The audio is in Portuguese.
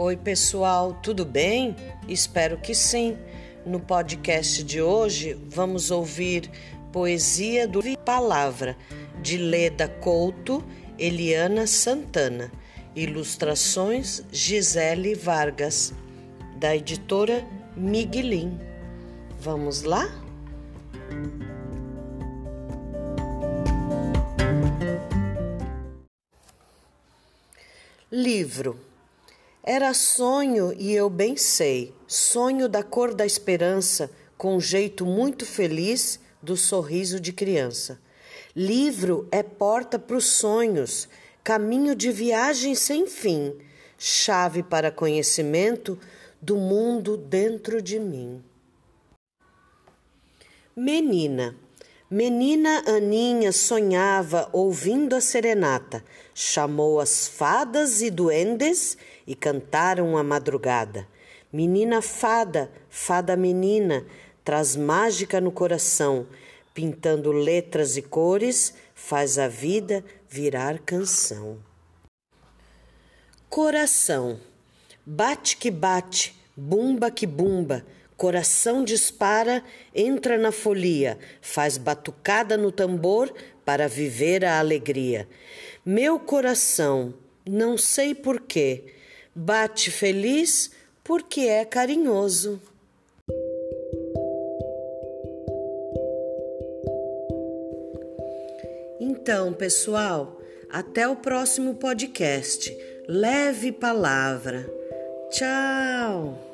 Oi, pessoal, tudo bem? Espero que sim. No podcast de hoje vamos ouvir Poesia do Palavra, de Leda Couto, Eliana Santana. Ilustrações Gisele Vargas, da editora Miguelin. Vamos lá? Livro era sonho e eu bem sei, sonho da cor da esperança, com um jeito muito feliz do sorriso de criança. Livro é porta para os sonhos, caminho de viagem sem fim, chave para conhecimento do mundo dentro de mim. Menina Menina Aninha sonhava ouvindo a serenata, chamou as fadas e duendes e cantaram a madrugada. Menina fada, fada menina, traz mágica no coração, pintando letras e cores, faz a vida virar canção. Coração, bate que bate, bumba que bumba Coração dispara, entra na folia, faz batucada no tambor para viver a alegria. Meu coração, não sei porquê, bate feliz porque é carinhoso. Então, pessoal, até o próximo podcast. Leve palavra. Tchau!